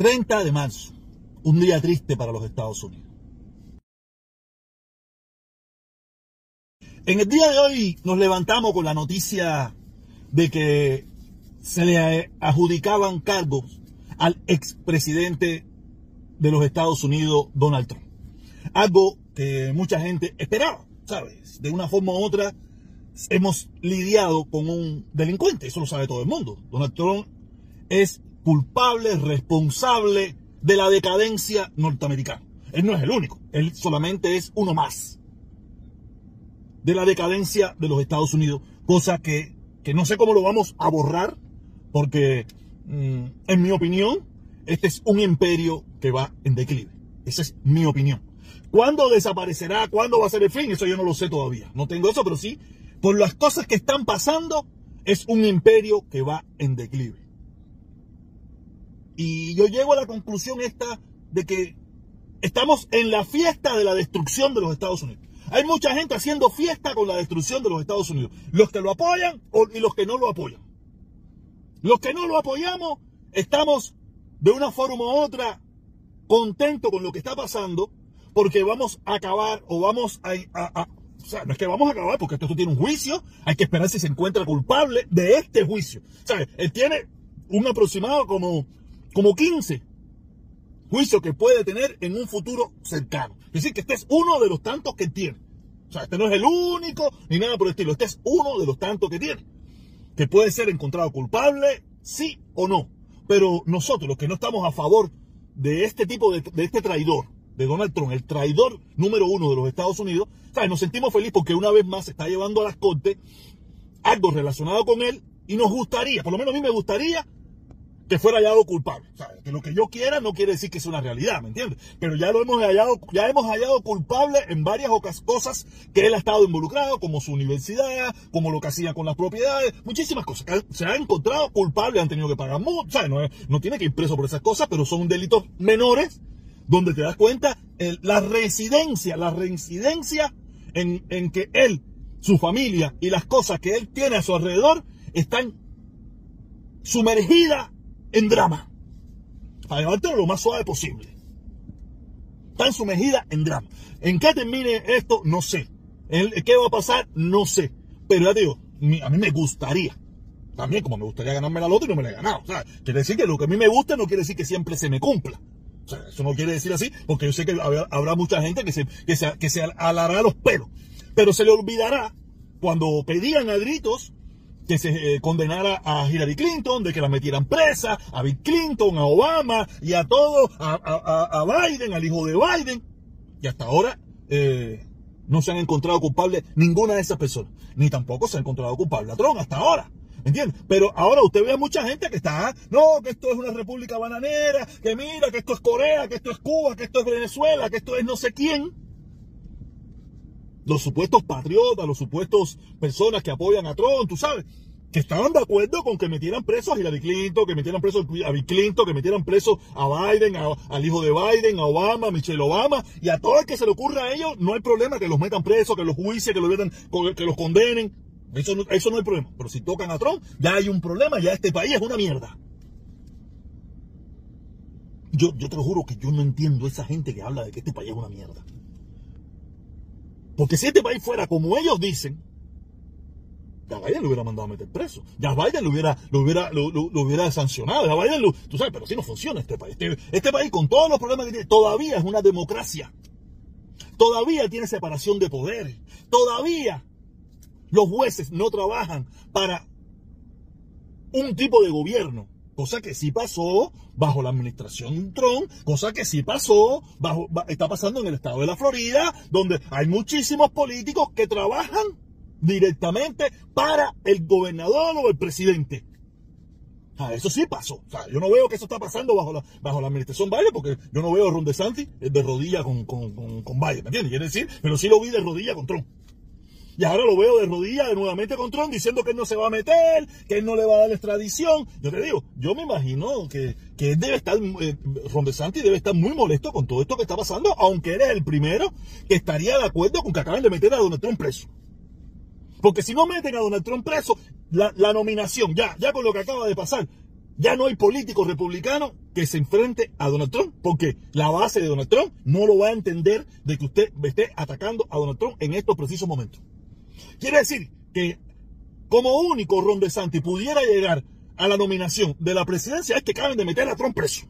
30 de marzo, un día triste para los Estados Unidos. En el día de hoy nos levantamos con la noticia de que se le adjudicaban cargos al expresidente de los Estados Unidos, Donald Trump. Algo que mucha gente esperaba, ¿sabes? De una forma u otra hemos lidiado con un delincuente, eso lo sabe todo el mundo. Donald Trump es culpable, responsable de la decadencia norteamericana. Él no es el único, él solamente es uno más de la decadencia de los Estados Unidos, cosa que, no sé cómo lo vamos a borrar, porque mm, en mi opinión, este es un imperio que va en declive. Esa es mi opinión. ¿Cuándo desaparecerá? ¿Cuándo va a ser el fin? Eso yo no lo sé todavía. No tengo eso, pero sí, por las cosas que están pasando, es un imperio que va en declive. Y yo llego a la conclusión esta de que estamos en la fiesta de la destrucción de los Estados Unidos. Hay mucha gente haciendo fiesta con la destrucción de los Estados Unidos. Los que lo apoyan y los que no lo apoyan. Los que no lo apoyamos estamos de una forma u otra contentos con lo que está pasando porque vamos a acabar o vamos a, o sea, no es que vamos a acabar porque esto, tiene un juicio, hay que esperar si se encuentra culpable de este juicio. ¿Sabes? Él tiene un aproximado como, como 15 juicios que puede tener en un futuro cercano. Es decir, que este es uno de los tantos que tiene. O sea, este no es el único ni nada por el estilo. Este es uno de los tantos que tiene. Que puede ser encontrado culpable, sí o no. Pero nosotros, los que no estamos a favor de este tipo de, de este traidor, de Donald Trump, el traidor número uno de los Estados Unidos, ¿sabes? nos sentimos felices porque una vez más se está llevando a las cortes algo relacionado con él y nos gustaría, por lo menos a mí me gustaría que fuera hallado culpable. que lo que yo quiera no quiere decir que es una realidad, ¿me entiendes? Pero ya lo hemos hallado, ya hemos hallado culpable en varias cosas que él ha estado involucrado, como su universidad, como lo que hacía con las propiedades, muchísimas cosas. Se ha encontrado culpable, han tenido que pagar mucho, ¿sabes? No, no tiene que ir preso por esas cosas, pero son delitos menores, donde te das cuenta la residencia, la reincidencia en, en que él, su familia y las cosas que él tiene a su alrededor están sumergidas en drama. Para llevártelo lo más suave posible. Tan sumergida en drama. ¿En qué termine esto? No sé. ¿Qué va a pasar? No sé. Pero ya digo, a mí me gustaría. También como me gustaría ganarme la loto y no me la he ganado. quiere decir que lo que a mí me gusta no quiere decir que siempre se me cumpla. O sea, eso no quiere decir así, porque yo sé que habrá, mucha gente que se, que se, que se alará los pelos. Pero se le olvidará cuando pedían a gritos que se eh, condenara a Hillary Clinton, de que la metieran presa, a Bill Clinton, a Obama y a todos, a, Biden, al hijo de Biden. Y hasta ahora eh, no se han encontrado culpables ninguna de esas personas. Ni tampoco se ha encontrado culpable a Trump hasta ahora. ¿Entiendes? Pero ahora usted ve a mucha gente que está, no, que esto es una república bananera, que mira, que esto es Corea, que esto es Cuba, que esto es Venezuela, que esto es no sé quién los supuestos patriotas, los supuestos personas que apoyan a Trump, tú sabes, que estaban de acuerdo con que metieran preso a Hillary Clinton, que metieran preso a Bill Clinton, que metieran preso a Biden, al hijo de Biden, a Obama, a Michelle Obama, y a todo el que se le ocurra a ellos, no hay problema que los metan presos, que los juicen, que los, metan, que los condenen. Eso no, eso no hay problema. Pero si tocan a Trump, ya hay un problema, ya este país es una mierda. Yo, yo te lo juro que yo no entiendo esa gente que habla de que este país es una mierda. Porque si este país fuera como ellos dicen, ya Biden lo hubiera mandado a meter preso. Ya Biden lo hubiera, lo hubiera, lo, hubiera sancionado. Ya Biden lo, tú sabes, pero así no funciona este país. Este, este, país con todos los problemas que tiene, todavía es una democracia. Todavía tiene separación de poderes. Todavía los jueces no trabajan para un tipo de gobierno cosa que sí pasó bajo la administración Trump, cosa que sí pasó, bajo, está pasando en el estado de la Florida, donde hay muchísimos políticos que trabajan directamente para el gobernador o el presidente. Ah, eso sí pasó. O sea, yo no veo que eso está pasando bajo la, bajo la administración Biden, porque yo no veo a Ron DeSantis de rodilla con, con, con, con Biden, ¿me entiendes? Quiere decir, pero sí lo vi de rodilla con Trump. Y ahora lo veo de rodillas nuevamente con Trump diciendo que él no se va a meter, que él no le va a dar extradición. Yo te digo, yo me imagino que, que él debe estar, eh, Ron debe estar muy molesto con todo esto que está pasando, aunque él es el primero que estaría de acuerdo con que acaben de meter a Donald Trump preso. Porque si no meten a Donald Trump preso, la, la nominación, ya, ya con lo que acaba de pasar, ya no hay político republicano que se enfrente a Donald Trump, porque la base de Donald Trump no lo va a entender de que usted esté atacando a Donald Trump en estos precisos momentos. Quiere decir que como único Ron DeSantis pudiera llegar a la nominación de la presidencia es que acaben de meter a Trump preso.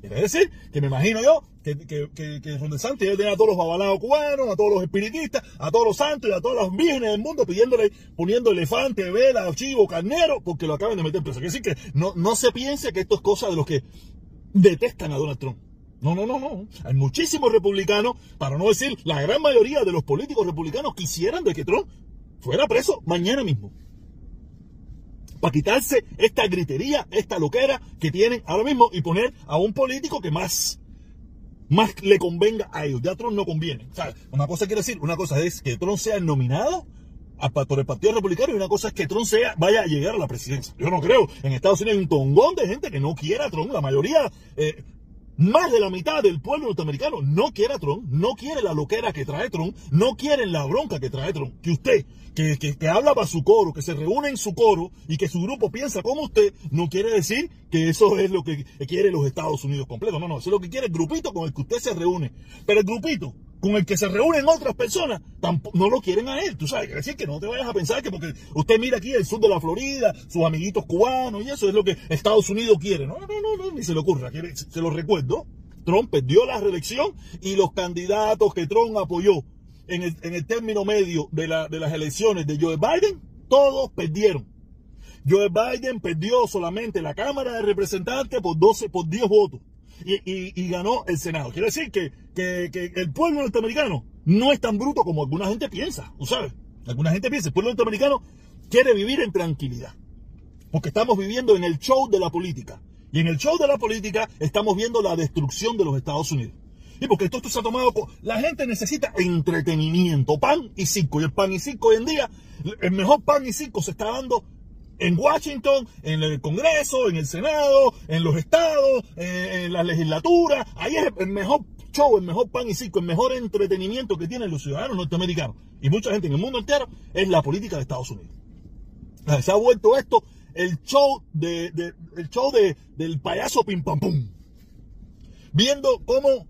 Quiere decir que me imagino yo que, que, que, que Ron DeSantis a todos los babalados cubanos, a todos los espiritistas, a todos los santos y a todas las vírgenes del mundo pidiéndole, poniendo elefante, vela, chivo, carnero, porque lo acaban de meter preso. Quiere decir que no, no se piense que esto es cosa de los que detestan a Donald Trump. No, no, no, no. Hay muchísimos republicanos, para no decir la gran mayoría de los políticos republicanos quisieran de que Trump fuera preso mañana mismo para quitarse esta gritería, esta loquera que tienen ahora mismo y poner a un político que más, más le convenga a ellos. Ya Trump no conviene. O sea, una cosa quiere decir, una cosa es que Trump sea nominado por el Partido Republicano y una cosa es que Trump sea, vaya a llegar a la presidencia. Yo no creo. En Estados Unidos hay un tongón de gente que no quiere a Trump. La mayoría, eh, más de la mitad del pueblo norteamericano no quiere a Trump, no quiere la loquera que trae Trump, no quieren la bronca que trae Trump. Que usted, que, que, habla para su coro, que se reúne en su coro y que su grupo piensa como usted, no quiere decir que eso es lo que quiere los Estados Unidos completo. No, no, eso es lo que quiere el grupito con el que usted se reúne. Pero el grupito con el que se reúnen otras personas, no lo quieren a él. Tú sabes, decir que no te vayas a pensar que porque usted mira aquí el sur de la Florida, sus amiguitos cubanos y eso es lo que Estados Unidos quiere. No, no, no, no ni se le ocurra. Se lo recuerdo. Trump perdió la reelección y los candidatos que Trump apoyó en el, término medio de, de las elecciones de Joe Biden, todos perdieron. Joe Biden perdió solamente la Cámara de Representantes por 12, por 10 votos y, ganó el Senado. Quiere decir que, el pueblo norteamericano no es tan bruto como alguna gente piensa, ¿tú sabes? Alguna gente piensa, el pueblo norteamericano quiere vivir en tranquilidad, porque estamos viviendo en el show de la política. Y en el show de la política estamos viendo la destrucción de los Estados Unidos. Y porque esto, esto se ha tomado... La gente necesita entretenimiento, pan y circo. Y el pan y circo hoy en día, el mejor pan y circo se está dando en Washington, en el Congreso, en el Senado, en los estados, eh, en la legislatura. Ahí es el mejor show, el mejor pan y circo, el mejor entretenimiento que tienen los ciudadanos norteamericanos y mucha gente en el mundo entero es la política de Estados Unidos. Se ha vuelto esto el show de, el show de, del payaso pim pam pum. Viendo cómo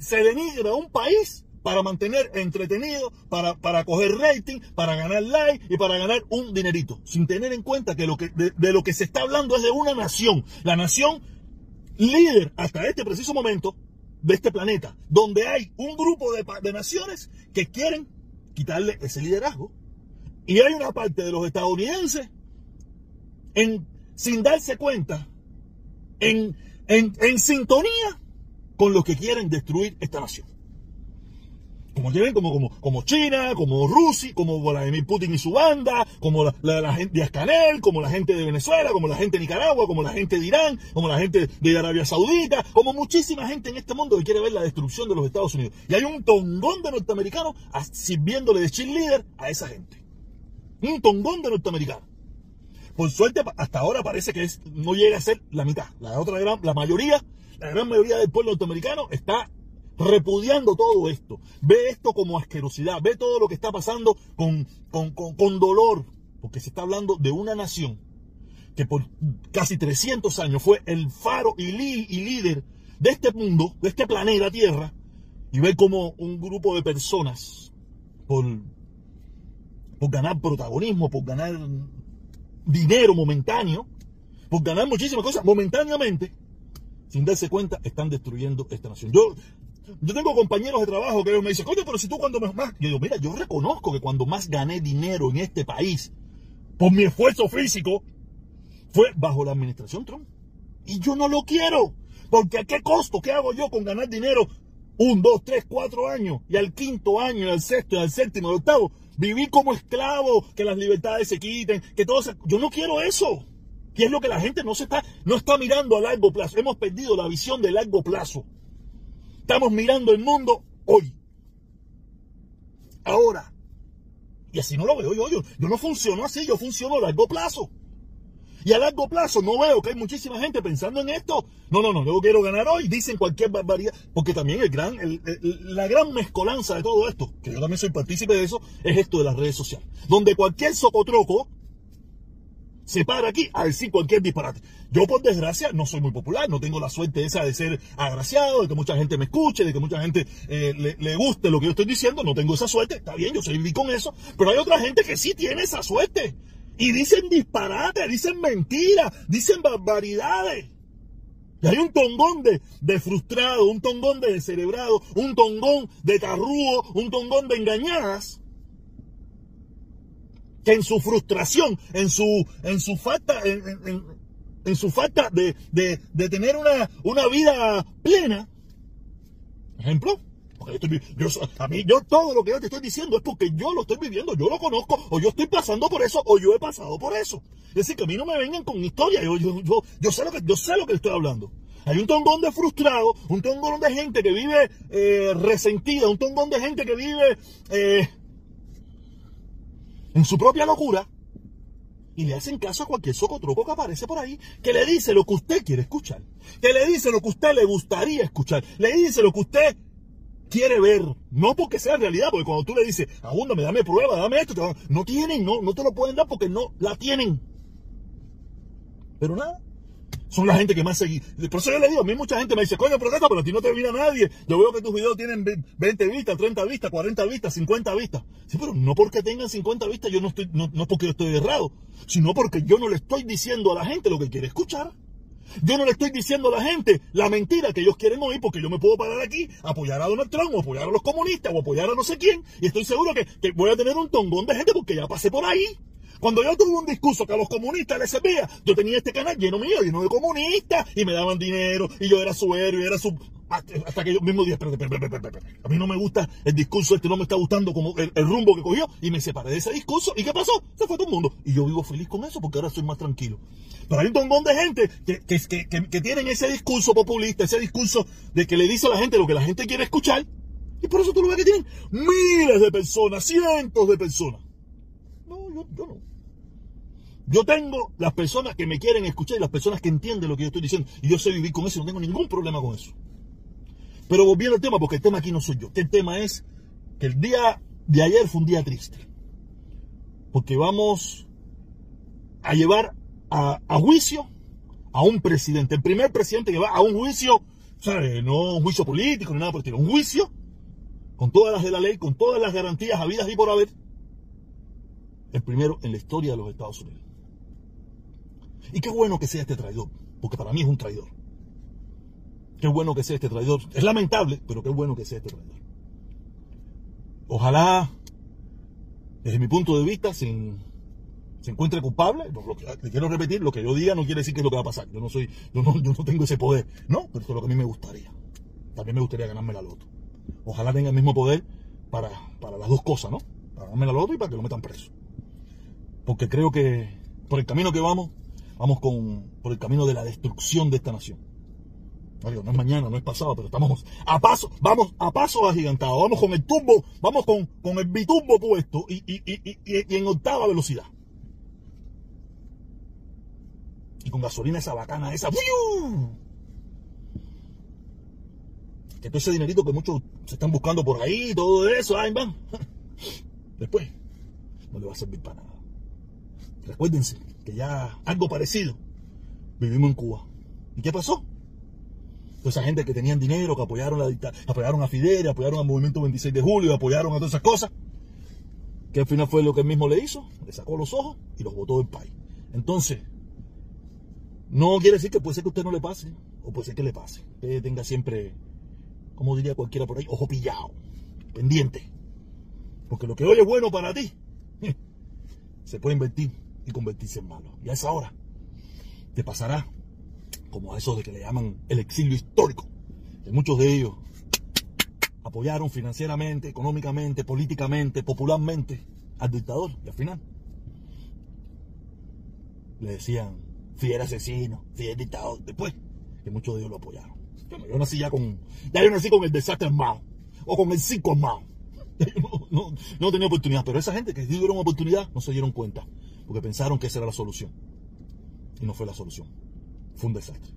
se denigra un país para mantener entretenido, para, para coger rating, para ganar like y para ganar un dinerito, sin tener en cuenta que, de, lo que se está hablando es de una nación, la nación líder hasta este preciso momento de este planeta, donde hay un grupo de, de naciones que quieren quitarle ese liderazgo. Y hay una parte de los estadounidenses en, sin darse cuenta, en, en, en sintonía con los que quieren destruir esta nación como tienen como, como, como China, como Rusia, como Vladimir Putin y su banda, como la, gente de Ascanel, como la gente de Venezuela, como la gente de Nicaragua, como la gente de Irán, como la gente de Arabia Saudita, como muchísima gente en este mundo que quiere ver la destrucción de los Estados Unidos. Y hay un tongón de norteamericanos sirviéndole de cheerleader a esa gente. Un tongón de norteamericanos. Por suerte, hasta ahora parece que no llega a ser la mitad. La otra gran, la mayoría, la gran mayoría del pueblo norteamericano está repudiando todo esto, ve esto como asquerosidad, ve todo lo que está pasando con, con, dolor, porque se está hablando de una nación que por casi 300 años fue el faro y, líder de este mundo, de este planeta Tierra, y ve como un grupo de personas, por, por ganar protagonismo, por ganar dinero momentáneo, por ganar muchísimas cosas momentáneamente, sin darse cuenta, están destruyendo esta nación. Yo tengo compañeros de trabajo que me dicen, coño, pero si tú cuando más... Yo digo, mira, yo reconozco que cuando más gané dinero en este país, por mi esfuerzo físico, fue bajo la administración Trump. Y yo no lo quiero. Porque a qué costo, ¿qué hago yo con ganar dinero un, dos, tres, cuatro años? Y al quinto año, y al sexto, y al séptimo, y al octavo, vivir como esclavo, que las libertades se quiten, que todo se... Yo no quiero eso. Que es lo que la gente no se está, no está mirando a largo plazo. Hemos perdido la visión de largo plazo. Estamos mirando el mundo hoy. Ahora. Y así no lo veo yo. Yo, yo no funciono así, yo funciono a largo plazo. Y a largo plazo no veo que hay muchísima gente pensando en esto. No, no, no, yo quiero ganar hoy. Dicen cualquier barbaridad. Porque también el gran, la gran mezcolanza de todo esto, que yo también soy partícipe de eso, es esto de las redes sociales. Donde cualquier socotroco se para aquí a decir cualquier disparate. Yo, por desgracia, no soy muy popular, no tengo la suerte esa de ser agraciado, de que mucha gente me escuche, de que mucha gente eh, le, guste lo que yo estoy diciendo, no tengo esa suerte, está bien, yo soy viví con eso, pero hay otra gente que sí tiene esa suerte. Y dicen disparate, dicen mentiras, dicen barbaridades. Y hay un tongón de, de, frustrado, un tongón de descerebrado, un tongón de tarrúo, un tongón de engañadas que en su frustración, en su, en su falta, en, su falta de, de, tener una, una vida plena, ejemplo, yo, a mí, yo todo lo que yo te estoy diciendo es porque yo lo estoy viviendo, yo lo conozco, o yo estoy pasando por eso, o yo he pasado por eso. Es decir, que a mí no me vengan con historia, yo, yo, yo, yo sé lo que, yo sé lo que estoy hablando. Hay un tongón de frustrado, un tongón de gente que vive eh, resentida, un tongón de gente que vive eh, en su propia locura y le hacen caso a cualquier socotroco que aparece por ahí, que le dice lo que usted quiere escuchar, que le dice lo que usted le gustaría escuchar, le dice lo que usted quiere ver, no porque sea realidad, porque cuando tú le dices, me dame prueba, dame esto, no tienen, no, no te lo pueden dar porque no la tienen. Pero nada, son la gente que más seguí. Por eso yo le digo, a mí mucha gente me dice, coño, protesta, pero a ti no te mira nadie. Yo veo que tus videos tienen 20 vistas, 30 vistas, 40 vistas, 50 vistas. Sí, pero no porque tengan 50 vistas, yo no estoy, no, no porque yo estoy errado, sino porque yo no le estoy diciendo a la gente lo que quiere escuchar. Yo no le estoy diciendo a la gente la mentira que ellos quieren oír porque yo me puedo parar aquí, apoyar a Donald Trump, o apoyar a los comunistas, o apoyar a no sé quién, y estoy seguro que, que voy a tener un tongón de gente porque ya pasé por ahí. Cuando yo tuve un discurso que a los comunistas les servía, yo tenía este canal lleno mío, lleno de comunistas, y me daban dinero, y yo era su héroe, era su... Hasta que yo mismo dije, espérate, espérate, espérate. A mí no me gusta el discurso este, no me está gustando como el, rumbo que cogió, y me separé de ese discurso, ¿y qué pasó? Se fue todo el mundo. Y yo vivo feliz con eso, porque ahora soy más tranquilo. Pero hay un montón de gente que, que, que, que tienen ese discurso populista, ese discurso de que le dice a la gente lo que la gente quiere escuchar, y por eso tú lo ves que tienen miles de personas, cientos de personas. Yo, no. Yo tengo las personas que me quieren escuchar y las personas que entienden lo que yo estoy diciendo. Y yo sé vivir con eso no tengo ningún problema con eso. Pero volviendo al tema, porque el tema aquí no soy yo. El tema es que el día de ayer fue un día triste. Porque vamos a llevar a, juicio a un presidente. El primer presidente que va a un juicio, ¿sabes? no un juicio político ni nada por el estilo. Un juicio con todas las de la ley, con todas las garantías habidas y por haber. El primero en la historia de los Estados Unidos. Y qué bueno que sea este traidor, porque para mí es un traidor. Qué bueno que sea este traidor. Es lamentable, pero qué bueno que sea este traidor. Ojalá, desde mi punto de vista, se, encuentre culpable. le quiero repetir, lo que yo diga no quiere decir que es lo que va a pasar. Yo no soy, yo no, yo no tengo ese poder, ¿no? Pero eso es lo que a mí me gustaría. También me gustaría ganarme la loto. Ojalá tenga el mismo poder para, para las dos cosas, ¿no? Para ganarme la loto y para que lo metan preso. Porque creo que por el camino que vamos, Vamos con, por el camino de la destrucción de esta nación. No, es mañana, no es pasado, pero estamos a paso, vamos a paso agigantado, vamos con el turbo, vamos con, con el bitumbo puesto y, en octava velocidad. Y con gasolina esa bacana, esa. Que todo ese dinerito que muchos se están buscando por ahí, todo eso, ahí van. Después, no le va a servir para nada. Recuérdense que ya algo parecido vivimos en Cuba. ¿Y qué pasó? Toda esa gente que tenían dinero, que apoyaron, la apoyaron a Fidel, apoyaron al movimiento 26 de julio, apoyaron a todas esas cosas, que al final fue lo que él mismo le hizo, le sacó los ojos y los botó del país. Entonces, no quiere decir que puede ser que a usted no le pase, o puede ser que le pase. Que tenga siempre, como diría cualquiera por ahí, ojo pillado, pendiente. Porque lo que hoy es bueno para ti, se puede invertir y convertirse en malo. Y a esa hora te pasará como a eso de que le llaman el exilio histórico, que muchos de ellos apoyaron financieramente, económicamente, políticamente, popularmente al dictador y al final le decían fiel asesino, fiel dictador, después que muchos de ellos lo apoyaron. Yo, nací ya con, ya yo nací con el desastre armado, o con el circo armado. No, no, tenía oportunidad, pero esa gente que dieron oportunidad no se dieron cuenta porque pensaron que esa era la solución. Y no fue la solución. Fue un desastre.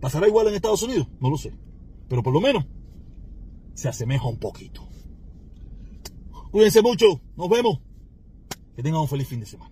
¿Pasará igual en Estados Unidos? No lo sé. Pero por lo menos se asemeja un poquito. Cuídense mucho. Nos vemos. Que tengan un feliz fin de semana.